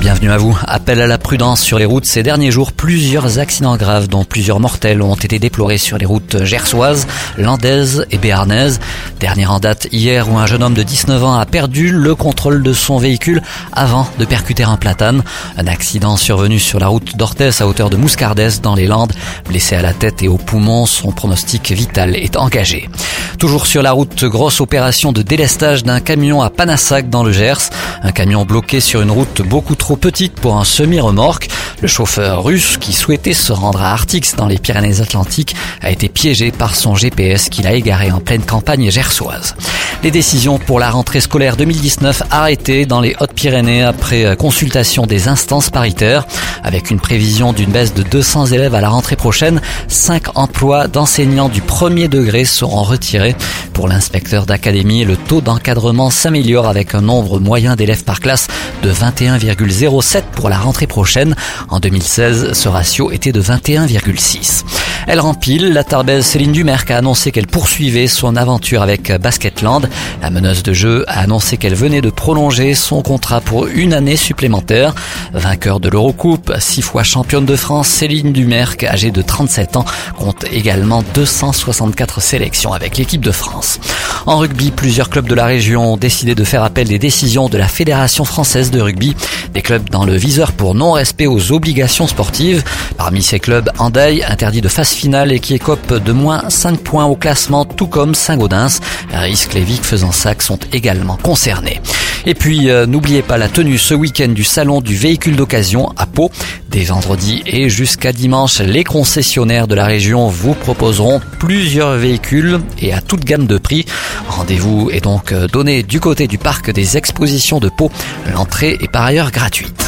Bienvenue à vous. Appel à la prudence sur les routes. Ces derniers jours, plusieurs accidents graves, dont plusieurs mortels, ont été déplorés sur les routes gersoises, landaises et béarnaises. Dernière en date hier où un jeune homme de 19 ans a perdu le contrôle de son véhicule avant de percuter un platane. Un accident survenu sur la route d'Orthès à hauteur de Mouscardès dans les Landes. Blessé à la tête et au poumon, son pronostic vital est engagé. Toujours sur la route, grosse opération de délestage d'un camion à Panassac dans le Gers. Un camion bloqué sur une route beaucoup trop petite pour un semi-remorque. Le chauffeur russe qui souhaitait se rendre à Artix dans les Pyrénées-Atlantiques a été piégé par son GPS qu'il a égaré en pleine campagne gersoise. Les décisions pour la rentrée scolaire 2019 arrêtées dans les Hautes-Pyrénées après consultation des instances paritaires. Avec une prévision d'une baisse de 200 élèves à la rentrée prochaine, 5 emplois d'enseignants du premier degré seront retirés. Pour l'inspecteur d'académie, le taux d'encadrement s'améliore avec un nombre moyen d'élèves par classe de 21,07 pour la rentrée prochaine. En 2016, ce ratio était de 21,6. Elle rempile, la Tarbaise Céline Dumerc a annoncé qu'elle poursuivait son aventure avec Basketland. La meneuse de jeu a annoncé qu'elle venait de prolonger son contrat pour une année supplémentaire. Vainqueur de l'Eurocoupe, six fois championne de France, Céline Dumerc, âgée de 37 ans, compte également 264 sélections avec l'équipe de France. En rugby, plusieurs clubs de la région ont décidé de faire appel des décisions de la Fédération française de rugby. Des clubs dans le viseur pour non-respect aux obligations sportives. Parmi ces clubs, Andaille, interdit de phase finale et qui écope de moins 5 points au classement, tout comme Saint-Gaudens. Risque Lévic faisant sac sont également concernés. Et puis, euh, n'oubliez pas la tenue ce week-end du salon du véhicule d'occasion à Pau. Dès vendredi et jusqu'à dimanche, les concessionnaires de la région vous proposeront plusieurs véhicules et à toute gamme de prix. Rendez-vous est donc euh, donné du côté du parc des expositions de Pau. L'entrée est par ailleurs gratuite.